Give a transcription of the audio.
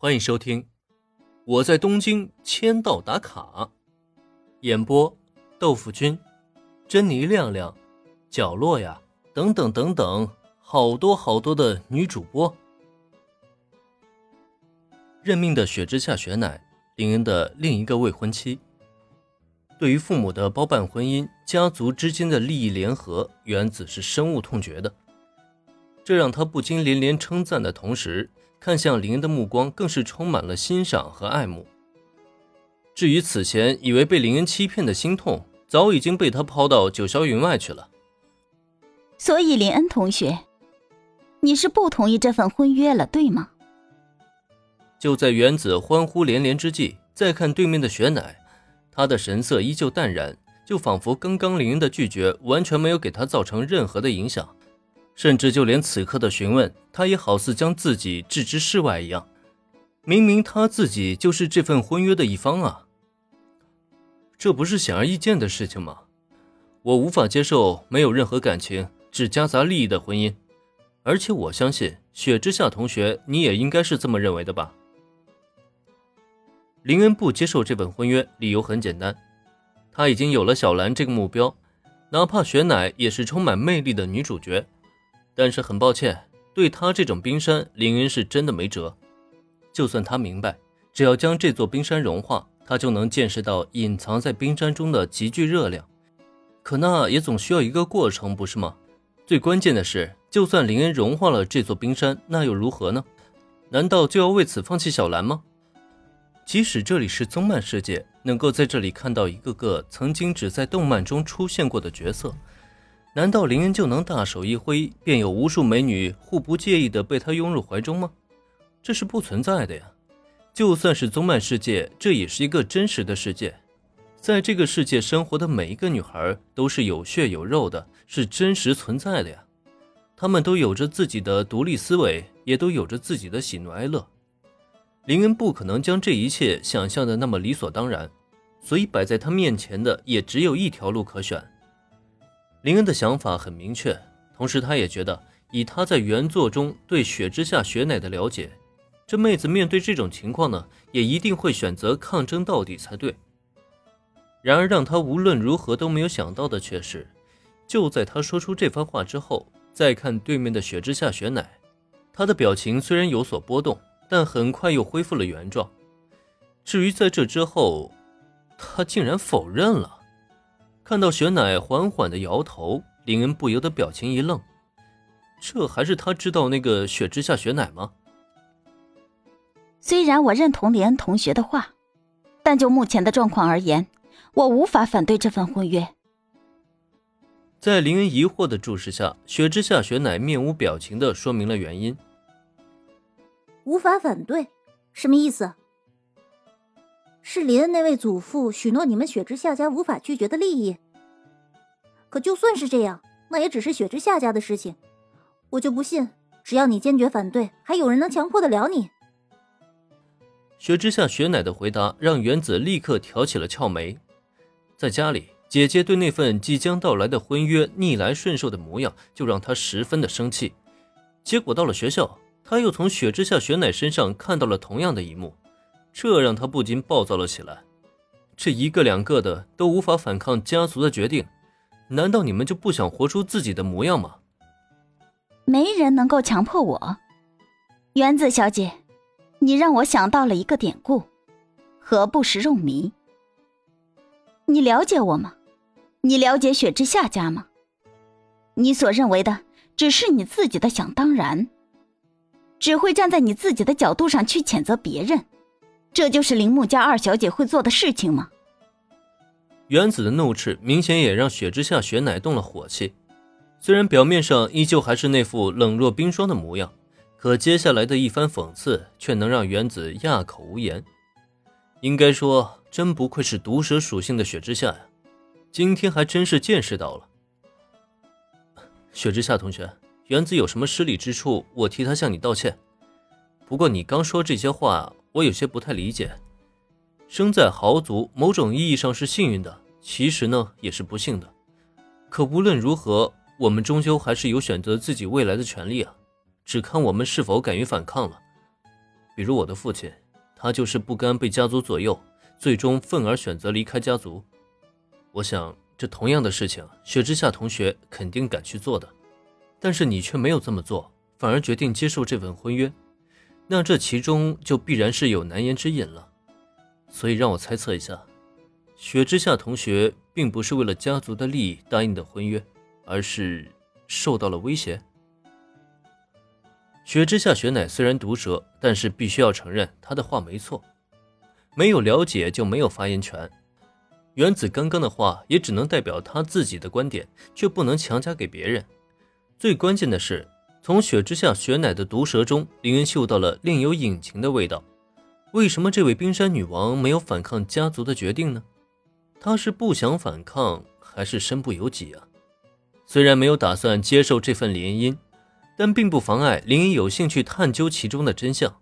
欢迎收听《我在东京签到打卡》，演播：豆腐君、珍妮亮亮、角落呀，等等等等，好多好多的女主播。任命的雪之下雪乃，林恩的另一个未婚妻。对于父母的包办婚姻，家族之间的利益联合，原子是深恶痛绝的。这让他不禁连连称赞的同时。看向林恩的目光更是充满了欣赏和爱慕。至于此前以为被林恩欺骗的心痛，早已经被他抛到九霄云外去了。所以，林恩同学，你是不同意这份婚约了，对吗？就在原子欢呼连连之际，再看对面的雪乃，他的神色依旧淡然，就仿佛刚刚林恩的拒绝完全没有给他造成任何的影响。甚至就连此刻的询问，他也好似将自己置之事外一样。明明他自己就是这份婚约的一方啊！这不是显而易见的事情吗？我无法接受没有任何感情、只夹杂利益的婚姻。而且我相信雪之下同学，你也应该是这么认为的吧？林恩不接受这份婚约，理由很简单，他已经有了小兰这个目标，哪怕雪乃也是充满魅力的女主角。但是很抱歉，对他这种冰山，林恩是真的没辙。就算他明白，只要将这座冰山融化，他就能见识到隐藏在冰山中的极具热量。可那也总需要一个过程，不是吗？最关键的是，就算林恩融化了这座冰山，那又如何呢？难道就要为此放弃小兰吗？即使这里是宗漫世界，能够在这里看到一个个曾经只在动漫中出现过的角色。难道林恩就能大手一挥，便有无数美女互不介意的被他拥入怀中吗？这是不存在的呀！就算是宗漫世界，这也是一个真实的世界，在这个世界生活的每一个女孩都是有血有肉的，是真实存在的呀。她们都有着自己的独立思维，也都有着自己的喜怒哀乐。林恩不可能将这一切想象的那么理所当然，所以摆在他面前的也只有一条路可选。林恩的想法很明确，同时他也觉得，以他在原作中对雪之下雪乃的了解，这妹子面对这种情况呢，也一定会选择抗争到底才对。然而，让他无论如何都没有想到的却是，就在他说出这番话之后，再看对面的雪之下雪乃，他的表情虽然有所波动，但很快又恢复了原状。至于在这之后，他竟然否认了。看到雪乃缓缓的摇头，林恩不由得表情一愣。这还是他知道那个雪之下雪乃吗？虽然我认同林恩同学的话，但就目前的状况而言，我无法反对这份婚约。在林恩疑惑的注视下，雪之下雪乃面无表情的说明了原因。无法反对，什么意思？是林恩那位祖父许诺你们雪之下家无法拒绝的利益。可就算是这样，那也只是雪之下家的事情。我就不信，只要你坚决反对，还有人能强迫得了你。雪之下雪乃的回答让原子立刻挑起了俏眉。在家里，姐姐对那份即将到来的婚约逆来顺受的模样，就让他十分的生气。结果到了学校，他又从雪之下雪乃身上看到了同样的一幕。这让他不禁暴躁了起来。这一个两个的都无法反抗家族的决定，难道你们就不想活出自己的模样吗？没人能够强迫我。原子小姐，你让我想到了一个典故：何不食肉糜？你了解我吗？你了解雪之下家吗？你所认为的只是你自己的想当然，只会站在你自己的角度上去谴责别人。这就是铃木家二小姐会做的事情吗？原子的怒斥明显也让雪之下雪乃动了火气，虽然表面上依旧还是那副冷若冰霜的模样，可接下来的一番讽刺却能让原子哑口无言。应该说，真不愧是毒蛇属性的雪之下呀，今天还真是见识到了。雪之下同学，原子有什么失礼之处，我替他向你道歉。不过你刚说这些话。我有些不太理解，生在豪族，某种意义上是幸运的，其实呢也是不幸的。可无论如何，我们终究还是有选择自己未来的权利啊，只看我们是否敢于反抗了。比如我的父亲，他就是不甘被家族左右，最终愤而选择离开家族。我想，这同样的事情，雪之下同学肯定敢去做的，但是你却没有这么做，反而决定接受这份婚约，那这其中就必然是有难言之隐了。所以让我猜测一下，雪之下同学并不是为了家族的利益答应的婚约，而是受到了威胁。雪之下雪乃虽然毒舌，但是必须要承认他的话没错。没有了解就没有发言权。原子刚刚的话也只能代表他自己的观点，却不能强加给别人。最关键的是，从雪之下雪乃的毒舌中，林恩嗅到了另有隐情的味道。为什么这位冰山女王没有反抗家族的决定呢？她是不想反抗，还是身不由己啊？虽然没有打算接受这份联姻。但并不妨碍林恩有兴趣探究其中的真相。